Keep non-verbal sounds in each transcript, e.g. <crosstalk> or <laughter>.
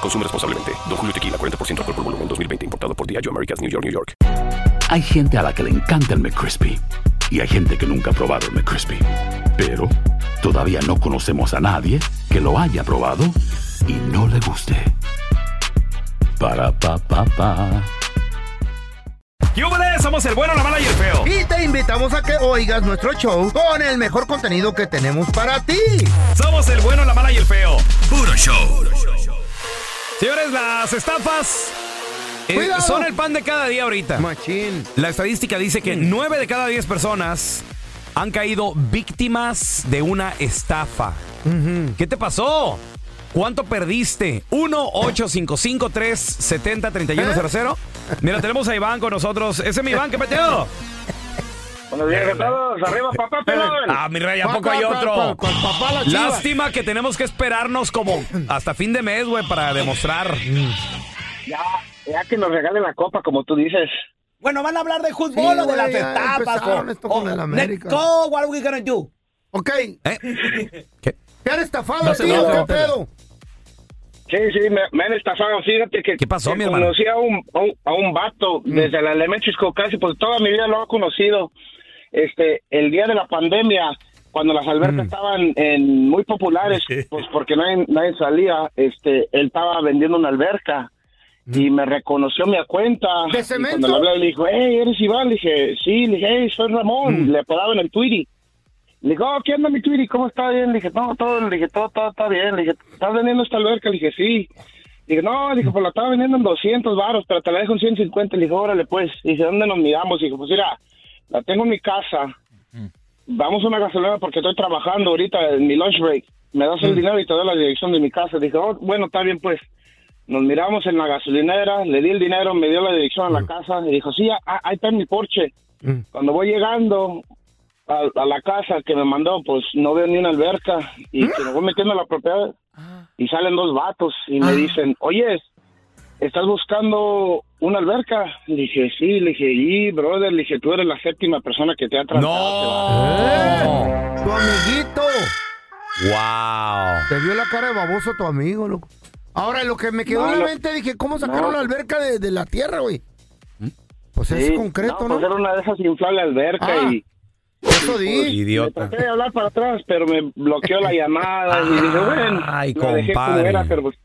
Consume responsablemente. Don Julio Tequila, 40% alcohol por volumen, 2020. Importado por Diageo Americas, New York, New York. Hay gente a la que le encanta el McCrispy y hay gente que nunca ha probado el McCrispy. Pero todavía no conocemos a nadie que lo haya probado y no le guste. Para pa pa pa. ¡Yúbales! Somos el bueno, la mala y el feo. Y te invitamos a que oigas nuestro show con el mejor contenido que tenemos para ti. Somos el bueno, la mala y el feo. Puro show. Señores, las estafas eh, son el pan de cada día ahorita. Machín. La estadística dice que 9 de cada 10 personas han caído víctimas de una estafa. ¿Qué te pasó? ¿Cuánto perdiste? 1-855-370-3100. Mira, tenemos a Iván con nosotros. Ese es mi Iván, ¿qué peteo? Buenos días a todos. Arriba, papá pelón. Ah, mi rey, ¿a poco hay otro? Lástima que tenemos que esperarnos como hasta fin de mes, güey, para demostrar. Ya, ya que nos regalen la copa, como tú dices. Bueno, ¿van a hablar de fútbol Sí, o de güey, las ya etapas? empezaron esto con el América. Let's go, what are we gonna do? Ok. ¿Eh? ¿Qué? ¿Te han estafado No a se ti o enoje, qué pedo? Sí, sí, me, me han estafado. Fíjate que, ¿Qué pasó, que mi hermano? conocí a un, a un, a un vato desde la elementary school casi, pues toda mi vida lo he conocido. Este, el día de la pandemia, cuando las albercas estaban en, muy populares, pues porque nadie, nadie salía, este, él estaba vendiendo una alberca y me reconoció mi cuenta. ¿De Y cemento? cuando le hablé, le dijo, hey, ¿eres Iván? Le dije, sí, le dije, hey, soy Ramón. Le apodaba en el Tweety. Le digo, oh, ¿qué onda mi Tweety? ¿Cómo está bien? Le dije, no, todo, le dije, todo, todo está bien. Le dije, ¿estás vendiendo esta alberca? Le dije, sí. Le dije, no, le dije, pues la estaba vendiendo en 200 varos, pero te la dejo en 150. Le dije, órale, pues. Le dije, ¿dónde nos miramos? Le dije, pues mira, la tengo en mi casa. Vamos a una gasolina porque estoy trabajando ahorita en mi lunch break. Me das el dinero y te doy la dirección de mi casa. Dije, oh, bueno, está bien, pues. Nos miramos en la gasolinera, le di el dinero, me dio la dirección a la casa y dijo, sí, ah, ahí está en mi porche. Cuando voy llegando a, a la casa que me mandó, pues no veo ni una alberca y me voy metiendo a la propiedad y salen dos vatos y me dicen, oye, ¿estás buscando una alberca? Le dije, sí, le dije, y brother, le dije, tú eres la séptima persona que te ha tratado. ¡No! Tu amiguito. ¡Wow! Te vio la cara de baboso tu amigo, loco. Ahora, lo que me quedó No, en la no. mente, dije, ¿cómo sacaron No. la alberca de, de la tierra, güey? Pues es Sí, concreto, no, ¿no? Pues era una de esas inflables alberca Ah. y... Eso di. Idiota. traté de hablar para atrás, pero me bloqueó la llamada y dije, bueno, Ay, la dejé como compadre. era, pero pues,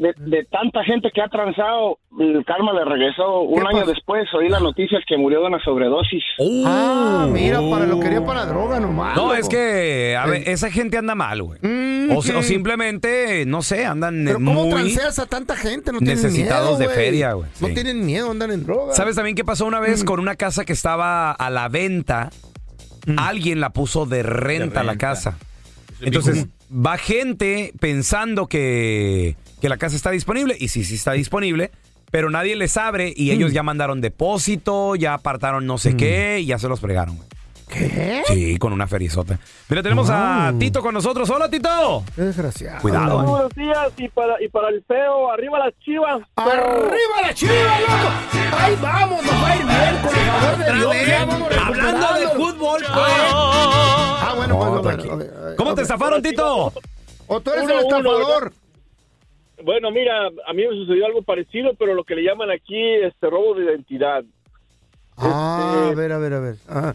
de, de tanta gente que ha transado, el karma le regresó. Un ¿Qué año después oí las noticias que murió de una sobredosis. Ah, mira, para lo quería para droga nomás. No, loco. es que, a ver, esa gente anda mal, güey. Mm, O, mm. simplemente, no sé, andan Pero ¿cómo muy... transeas a tanta gente? No tienen necesitados miedo, de feria, güey, No tienen miedo, andan en droga. ¿Sabes también qué pasó una Mm. vez con una casa que estaba a la venta? Alguien la puso de renta, la casa. Entonces, va gente pensando que, que la casa está disponible. Y sí, sí está disponible. Pero nadie les abre y ellos ya mandaron depósito, ya apartaron no sé qué y ya se los fregaron, güey. ¿Qué? Sí, con una ferizota. Mira, tenemos a. Tito con nosotros. Hola, Tito. Qué desgraciado. Cuidado, eh. Buenos días y para, y para el feo, arriba las chivas. ¡Arriba la chiva, loco! ¡Ahí vamos! ¡Nos va a ir bien, con el favor de Dios! ya vamos Hablando de recuperando. fútbol, pues. Ah, bueno, No, pues, bueno, tranquilo. ¿Cómo te ok. estafaron, Tito? ¿O tú eres Uno, el uno, estafador? Bueno, mira, a mí me sucedió algo parecido, pero lo que le llaman aquí este robo de identidad. Ah, Este- a ver, a ver, a ver. Ajá.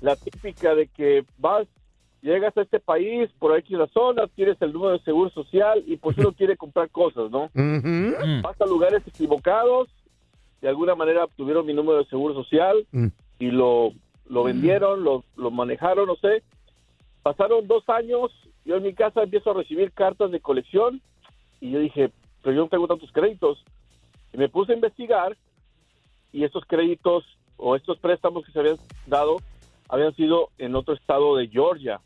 La típica de que vas, llegas a este país por X razón, tienes el número de seguro social y pues uno <laughs> quiere comprar cosas, ¿no? Ujú. Vas a lugares equivocados, de alguna manera obtuvieron mi número de seguro social Mm. y lo, lo vendieron, lo, lo manejaron, no sé. Pasaron dos años, yo en mi casa empiezo a recibir cartas de colección y yo dije, pero yo no tengo tantos créditos. Y me puse a investigar y estos créditos o estos préstamos que se habían dado habían sido en otro estado de Georgia.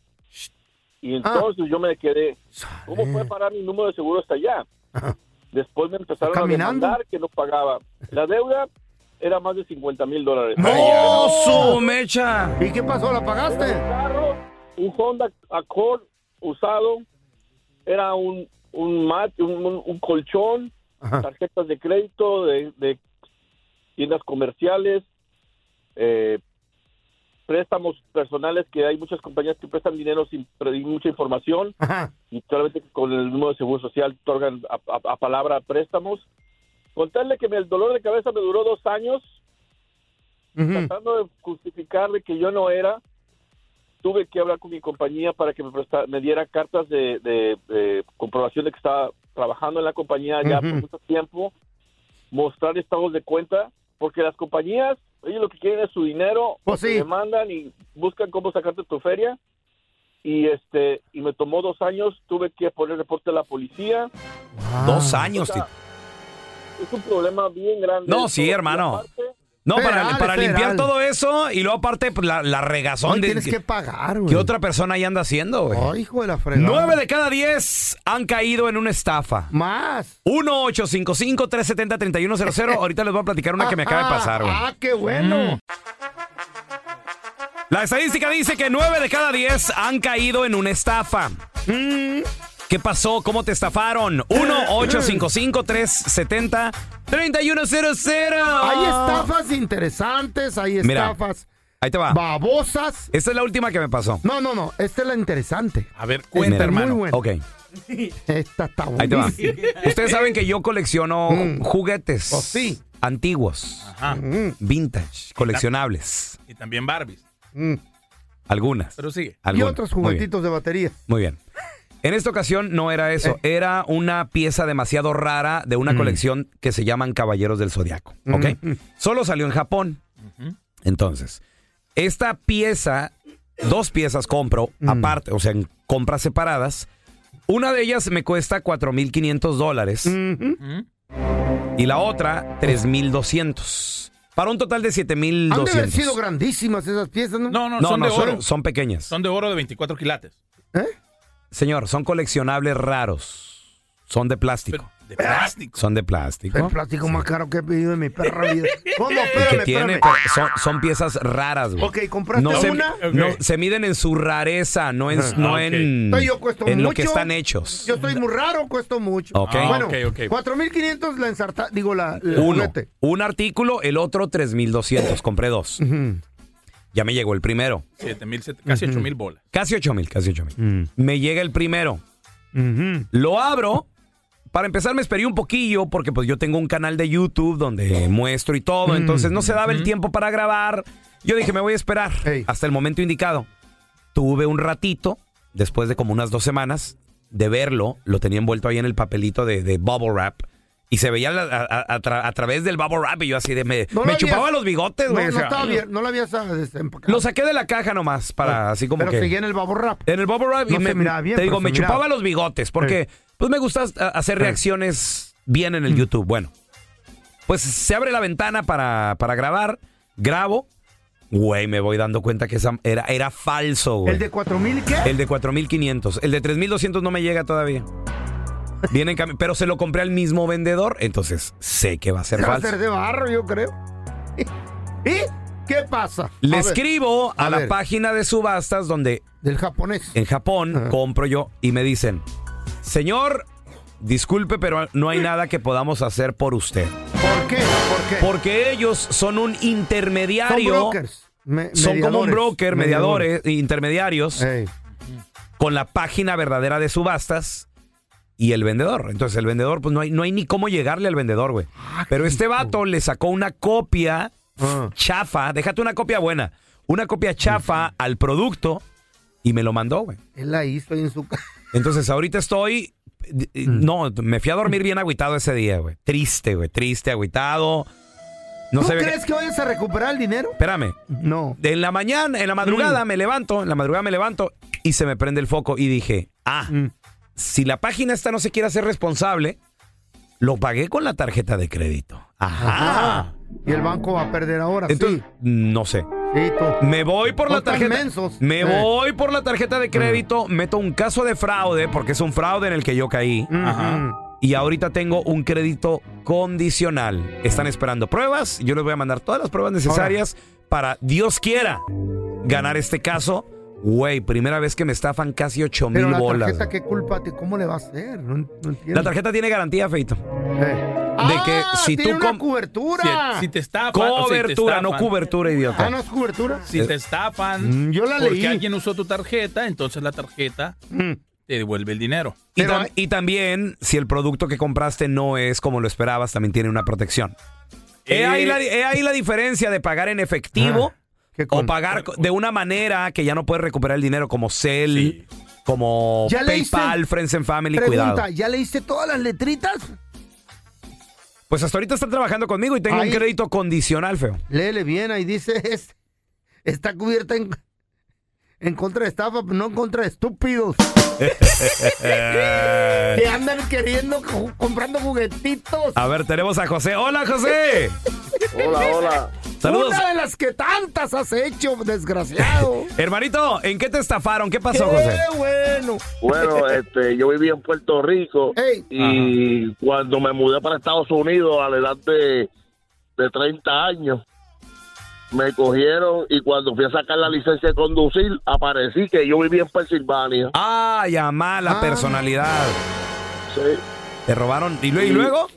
Y entonces yo me quedé, ¿cómo fue parar mi número de seguro hasta allá? Después me empezaron a Caminando. demandar que no pagaba. La deuda era más de 50 mil dólares. ¡Oh, su mecha! ¿Y qué pasó? ¿La Un pagaste? carro, un Honda Accord usado, era un un mat, un, un- un colchón, Ajá. tarjetas de crédito de, de tiendas comerciales, eh, préstamos personales que hay muchas compañías que prestan dinero sin pedir mucha información Ajá. y solamente con el número de seguro social otorgan a, a- a palabra préstamos. Contarle que el dolor de cabeza me duró dos años Ujú. tratando de justificar de que yo no era, tuve que hablar con mi compañía para que me, presta- me diera cartas de, de- de comprobación de que estaba trabajando en la compañía ya por mucho tiempo, mostrar estados de cuenta, porque las compañías, ellos lo que quieren es su dinero, Pues te sí. demandan y buscan cómo sacarte tu feria. Y este y me tomó dos años, tuve que poner reporte a la policía. Dos años. O sea, es un problema bien grande. No, sí, hermano. No, para, limpiar todo eso y luego aparte pues, la, la regazón Ay, de tienes que, que pagar, güey. que otra persona ahí anda haciendo, güey. Ay, hijo de la fregada. Nueve de cada diez han caído en una estafa. Más. 1-855-370-3100. <laughs> Ahorita les voy a platicar una que me acaba de pasar, güey. Ah, qué bueno. La estadística dice que 9 de cada 10 han caído en una estafa. Mm, ¿Qué pasó? ¿Cómo te estafaron? 1-855-370-3100. <clears throat> Hay estafas interesantes, hay Mira. estafas Ahí te va. babosas. Esta es la última que me pasó. No, no, no. Esta es la interesante. A ver, Esta cuenta, es hermano. Muy buena. Ok, Esta está ahí te va. Ustedes saben que yo colecciono Mm. juguetes Oh, sí. antiguos, Ajá. Mm, vintage, coleccionables. Y también Barbies. mm. Algunas. Pero sigue. Y algunas. otros Muy bien. juguetitos de batería. Muy bien. En esta ocasión no era eso, Eh. era una pieza demasiado rara de una colección que se llaman Caballeros del Zodiaco. ¿Ok? Mm. Solo salió en Japón. Entonces, esta pieza, dos piezas compro Mm. aparte, o sea, en compras separadas. Una de ellas me cuesta 4.500 dólares y la otra 3.200. Para un total de Han de haber 7.200. sido grandísimas esas piezas, ¿no? No, no, No, son no, de oro. son, son pequeñas. Son de oro de 24 quilates. ¿Eh? Señor, son coleccionables raros. Son de plástico. Pero de plástico. Son de plástico. El plástico más caro que he pedido en mi perra vida. <laughs> ¿Cómo? ¿Y qué Espérame, tiene? espérame. Pero Son, son piezas raras, güey. Ok, ¿compraste no se, una? no, Ok. se miden en su rareza, no en, Ah, no ok. en, yo cuesto en lo mucho. que están hechos. Yo estoy muy raro, cuesto mucho. Ok. Ah, Bueno, ok, ok. 4.500 la ensarta, digo, la, el Uno, un artículo, el otro 3,200. Compré dos. Ujú. Ya me llegó el primero. 7 mil, casi 8 mil bolas. Casi 8 mil, casi 8 mil. Mm. Me llega el primero. Lo abro. Para empezar me esperé un poquillo porque pues yo tengo un canal de YouTube donde muestro y todo, entonces no se daba el tiempo para grabar. Yo dije, me voy a esperar Ey. hasta el momento indicado. Tuve un ratito, después de como unas dos semanas, de verlo, lo tenía envuelto ahí en el papelito de, de bubble wrap y se veía la- a, a- a tra- a través del bubble wrap y yo así de me, No lo me chupaba los bigotes, No, güey. no o sea, estaba bien, no la habías ah, desempacado. Lo saqué de la caja nomás para así como Pero que... seguía en el babo rap. En el bubble wrap y No me, bien, te digo, me chupaba los bigotes porque pues me gusta hacer Sí. reacciones bien en el YouTube. Bueno, pues se abre la ventana para, para grabar, grabo, güey, me voy dando cuenta que esa era, era falso, güey. ¿El de 4.000 qué? El de 4500, el de 3200 no me llega todavía. Viene en pero se lo compré al mismo vendedor, entonces sé que va a ser Se va a falso. hacer de barro, yo creo. ¿Y qué pasa? Le A ver, escribo a, a la página de subastas donde Del japonés. en Japón Ajá. compro yo y me dicen, señor, disculpe, pero no hay nada que podamos hacer por usted. ¿Por qué? ¿Por qué? Porque ellos son un Son intermediario. brokers. me- Son como un mediadores, broker, mediadores, intermediarios, Ey. con la página verdadera de subastas y el vendedor. Entonces el vendedor, pues no hay, no hay ni cómo llegarle al vendedor, güey. Pero este vato le sacó una copia Ah. chafa, déjate una copia buena, una copia chafa al producto y me lo mandó, güey. Él la hizo en su casa. Entonces, ahorita estoy. eh, Mm. No, me fui a dormir bien agüitado ese día, güey. Triste, güey. Triste, agüitado. No ¿Tú se ve crees que vayas a recuperar el dinero? Espérame. No. En la mañana, en la Mm. madrugada me levanto, en la madrugada me levanto y se me prende el foco y dije, ah, Mm. Si la página esta no se quiere hacer responsable, lo pagué con la tarjeta de crédito. Ajá. Y el banco va a perder ahora, Entonces, sí. no sé. Sí, tú. Me voy por la tarjeta. mensos. Me voy por la tarjeta de crédito, meto un caso de fraude porque es un fraude en el que yo caí. Ajá. Y ahorita tengo un crédito condicional. Están esperando pruebas. Yo les voy a mandar todas las pruebas necesarias para, Dios quiera, ganar este caso. Güey, primera vez que me estafan casi 8 Pero mil la bolas. tarjeta, ¿qué culpa? te- ¿Cómo le va a hacer? No, no entiendo. La tarjeta tiene garantía, Feito. Eh. De que Ah, si tiene tú una com- cobertura. Si, si te estafan. o si te Cobertura, no cobertura, idiota. Ah, ¿no es cobertura? Si te estafan. Mm, yo la porque leí. alguien usó tu tarjeta, entonces la tarjeta Mm. te devuelve el dinero. Y, Pero tam- hay- y también, si el producto que compraste no es como lo esperabas, también tiene una protección. He, Eh, ahí la, he ahí la diferencia de pagar en efectivo Ah, o pagar de una manera que ya no puedes recuperar el dinero, como Cell, Sí. como. PayPal, Friends and Family, Pregunta, cuidado. ¿ya leíste todas las letritas? Pues hasta ahorita están trabajando conmigo y tengo Ahí- un crédito condicional, feo. Léele bien, ahí dice, es, está cubierta en, en contra de estafa, no en contra de estúpidos. <laughs> que andan queriendo, comprando juguetitos. A ver, tenemos a José. ¡Hola, José! Hola, hola. Saludos. Una de las que tantas has hecho, desgraciado. <laughs> Hermanito, ¿en qué te estafaron? ¿Qué pasó, Qué José? bueno. Bueno, <laughs> este, yo viví en Puerto Rico Ey. y cuando me mudé para Estados Unidos a la edad de, de 30 años, me cogieron y cuando fui a sacar la licencia de conducir, aparecí que yo vivía en Pensilvania. ¡Ay, a mala Ah. personalidad! Sí, ¿Te robaron? ¿Y, lue- y luego?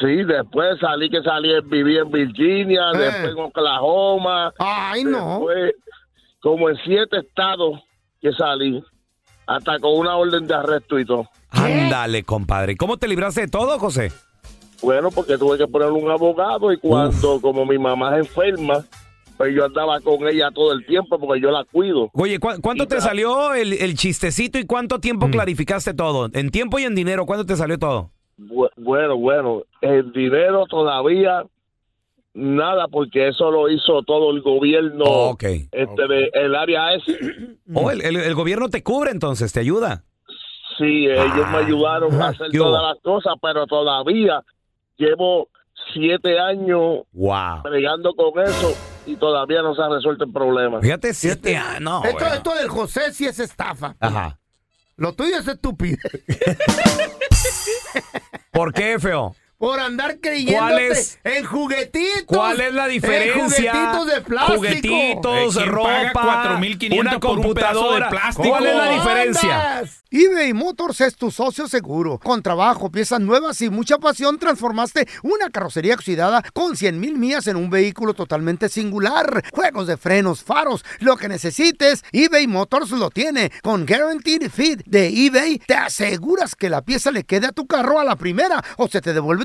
sí, después salí que salí, viví en Virginia, Eh. después en Oklahoma, Ay, no. después como en siete estados que salí, hasta con una orden de arresto y todo. Ándale, compadre. ¿Cómo te libraste de todo, José? Bueno, porque tuve que poner un abogado y cuando, como mi mamá es enferma, pues yo andaba con ella todo el tiempo porque yo la cuido. Oye, ¿cu- ¿cuánto Y te salió el, el chistecito y cuánto tiempo clarificaste todo? En tiempo y en dinero, ¿cuánto te salió todo? Bu- Bueno, bueno, el dinero todavía nada porque eso lo hizo todo el gobierno Oh, ok. este de el área es <clears throat> Oh, el, el- el gobierno te cubre entonces, te ayuda. sí ellos me ayudaron a hacer ¿Qué hubo? todas las cosas pero todavía llevo siete años Wow. bregando con eso y todavía no se ha resuelto el problema Fíjate, siete años. No, esto, bueno. esto del José sí es estafa. Ajá. Lo tuyo es estúpido. <laughs> ¿Por qué, feo? Por andar creyéndote ¿Cuál es- en juguetitos. ¿Cuál es la diferencia? En juguetitos de plástico. Juguetitos, Eh, ¿quién paga ropa, 4,500 una por un de computadora. plástico? ¿Cuál es la ¿Cómo diferencia? andas? eBay Motors es tu socio seguro. Con trabajo, piezas nuevas y mucha pasión, transformaste una carrocería oxidada con 100 mil millas en un vehículo totalmente singular. Juegos de frenos, faros, lo que necesites, eBay Motors lo tiene. Con Guaranteed Fit de eBay, te aseguras que la pieza le quede a tu carro a la primera o se te devuelve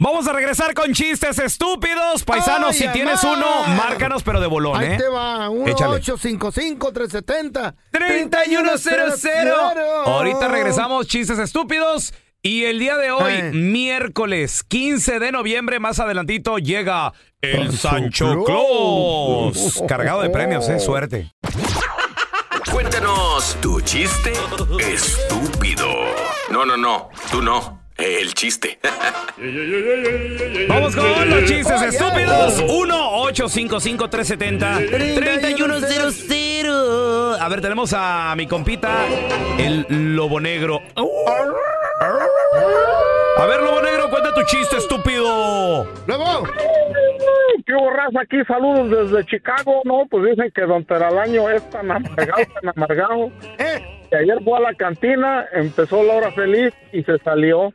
Vamos a regresar con chistes estúpidos. Paisanos, Ay, si tienes uno, márcanos, pero de bolón, Ahí ¿eh? te va. Échale. 1-855-370. 3100. Ahorita regresamos, chistes estúpidos. Y el día de hoy, Eh. miércoles 15 de noviembre, más adelantito, llega el Sancho Claus. Claus. Cargado de premios, eh, suerte. Cuéntanos tu chiste estúpido. No, no, no, tú no. El chiste. Vamos con los chistes estúpidos. 1-855-370-3100. A ver, tenemos a mi compita, el Lobo Negro. A ver, Lobo Negro, cuenta tu chiste estúpido. ¡Lobo! ¿Qué borraza aquí? Saludos desde Chicago. No, pues dicen que Don Teralaño es tan amargado, tan amargado. <laughs> Que ayer fue a la cantina, empezó la hora feliz y se salió.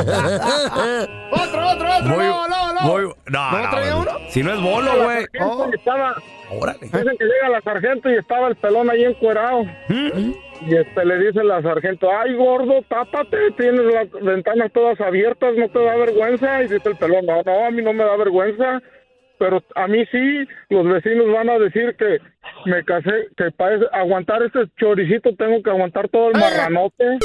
¡Otro, otro, otro! Muy- ¡No, no, no! muy- no, ¿No no, traía no. uno? Si no es bolo, güey. estaba- Órale. Dicen que llega la sargento y estaba el pelón ahí encuerado. Y este le dice la sargento, ay gordo, tápate, tienes las ventanas todas abiertas, no te da vergüenza. Y dice el pelón, no, no, a mí no me da vergüenza. Pero a mí sí, los vecinos van a decir que me casé, que para aguantar este choricito tengo que aguantar todo el marranote.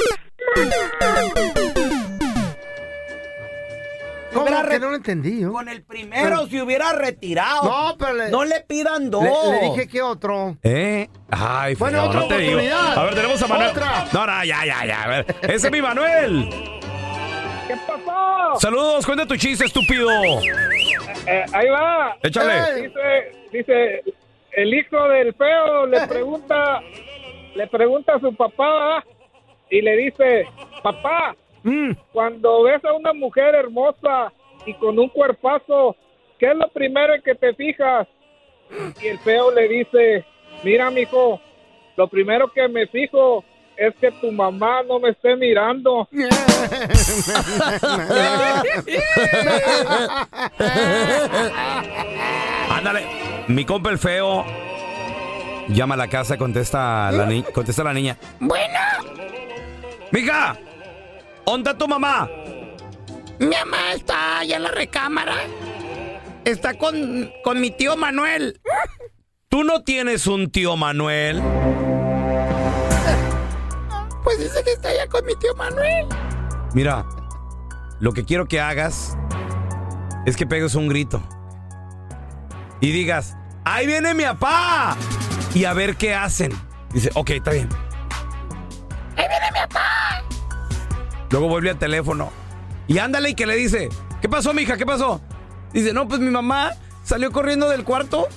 ¿Cómo Hubiera que no lo entendí? Con el primero Pero- se hubiera retirado. No, pero le, No le pidan dos. le, le dije que otro. ¿Eh? Ay, Bueno, otra no te digo. oportunidad. A ver, tenemos a Manuel. Otra. No, no, ya, ya, ya. A ver, ese es mi Manuel. ¿Qué pasó? Saludos, cuenta tu chiste, estúpido. Eh, ahí va. Échale. Dice, dice, el hijo del feo le pregunta, le pregunta a su papá y le dice, papá, cuando ves a una mujer hermosa y con un cuerpazo, ¿qué es lo primero en que te fijas? Y el feo le dice, mira, mijo, lo primero que me fijo es que tu mamá no me esté mirando. <laughs> Ándale. Mi compa el feo llama a la casa, contesta la, ni- contesta la niña. Bueno, Mija, ¿dónde está tu mamá? mi mamá está allá en la recámara. Está con, con mi tío Manuel. ¿Tú no tienes un tío Manuel? Pues dice que está allá con mi tío Manuel. Mira, lo que quiero que hagas es que pegues un grito. Y digas, ¡ahí viene mi papá! Y a ver qué hacen. Dice, ok, está bien. Luego vuelve al teléfono. Y ándale y que le dice, ¿qué pasó, mija? ¿Qué pasó? Dice, no, pues mi mamá salió corriendo del cuarto,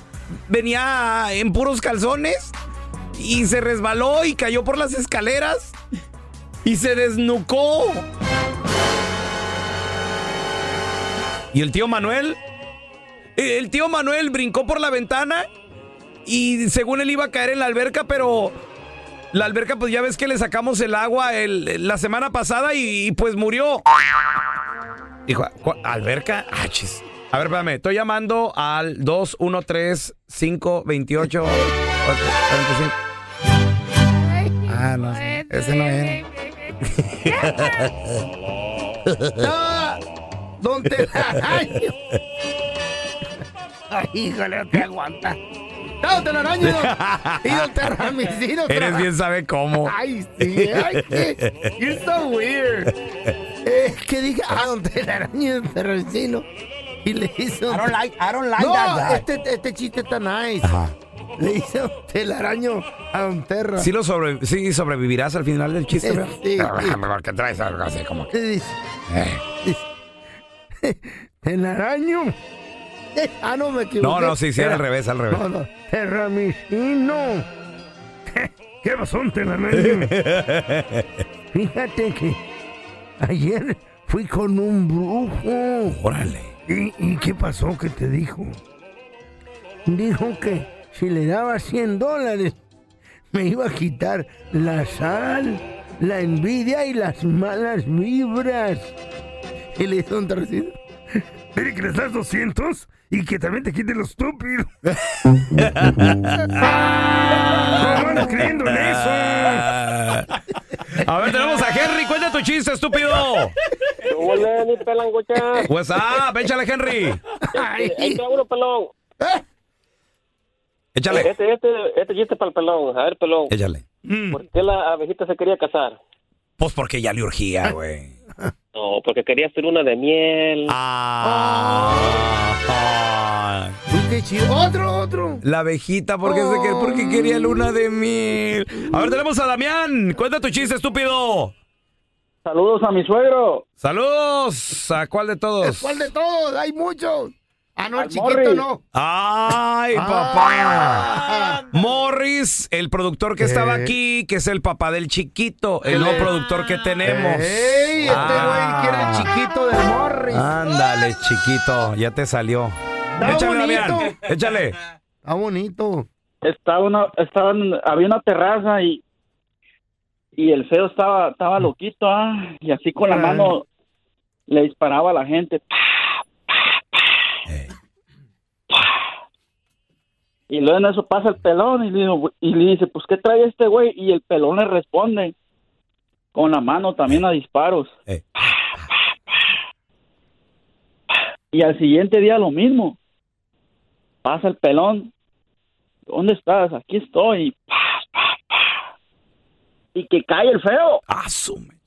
venía en puros calzones y se resbaló y cayó por las escaleras y se desnucó. Y el tío Manuel, el tío Manuel brincó por la ventana y según él iba a caer en la alberca, pero la alberca, pues ya ves que le sacamos el agua el- la semana pasada y, y, pues murió. Dijo, "¿Cu- ¿alberca? Ah, chis. A ver, espérame, estoy llamando al 213-528. Ah, no, ese no era. <laughs> ¡No! ¡Don Telaraño! <laughs> Ay, híjole, no te aguanta. ¡No, don Telaraño! <laughs> Y don Terramicino. Eres bien sabe cómo. Ay, sí. Ay, qué- <laughs> you're so weird. Eh, ¿Qué dije? Ah, don Telaraño y don Terramicino. Y le hizo... I don't like- I don't like no, that. Este, este chiste está nice. Le hizo don Telaraño a don Terra. ¿Sí, lo sobre- sí sobrevivirás al final del chiste? Sí, bro? sí, Ah, sí. Porque traes algo así como que... ¿Qué dice? Eh. <laughs> Telaraño. <laughs> Ah, no, me equivoqué. No, no, sí, sí, era al revés, al revés. No, no. Terramicino. <laughs> ¿Qué pasó, telaraño? <laughs> Fíjate que ayer fui con un brujo. Órale. ¿Y, y qué pasó? ¿Qué te dijo? Dijo que si le daba 100 dólares, me iba a quitar la sal, la envidia y las malas vibras. Y le hizo un torcido. Dile que les das 200 y que también te quite lo estúpido. <laughs> ¿Cómo andas creyendo en eso? A ver, tenemos a Henry. Cuenta tu chiste, estúpido. Hola, mi pelangocha. What's up? Échale, Henry. Ahí está uno, pelón. Échale. Este, este, este chiste para el pelón. A ver, pelón. Échale. ¿Por qué la abejita se quería casar? Pues porque ya le urgía, güey. No, porque quería hacer una de miel. Ah. Qué chido. Otro, otro. La abejita, porque, se que- porque quería luna de miel. A ver, tenemos a Damián. Cuenta tu chiste, estúpido. Saludos a mi suegro. Saludos. ¿A cuál de todos? ¿Cuál de todos? Hay muchos. Ah, no, el chiquito Morris. no. Ay, papá. El productor que estaba Eh. aquí, que es el papá del chiquito, el nuevo productor que tenemos. ¡Ey! Este Ah. güey quiere el chiquito del Morris. Ándale, chiquito, ya te salió. Está Échale, bonito. Damián, échale. Está bonito. Estaba una, estaban, había una terraza y y el feo estaba estaba loquito, ah, y así con la Ah. mano le disparaba a la gente. Y luego en eso pasa el pelón y le, digo, y le dice, pues, ¿qué trae este güey? Y el pelón le responde con la mano también a disparos. Eh. Y al siguiente día lo mismo. Pasa el pelón. ¿Dónde estás? Aquí estoy. Y que cae el feo. Asume.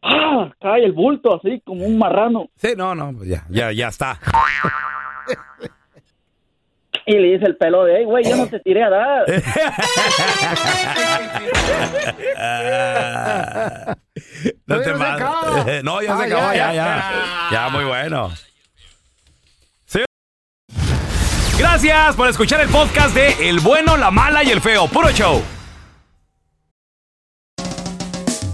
¡Ah! Cae el bulto así como un marrano. Sí, no, no, ya, ya, ya está. <laughs> Y le dice el pelo de, güey, yo no te tiré a dar. <laughs> <laughs> No te Todavía no ya se <laughs> acabó, ya, ya, ya. ya. Ya, muy bueno. Sí. Gracias por escuchar el podcast de El bueno, la mala y el feo. Puro show.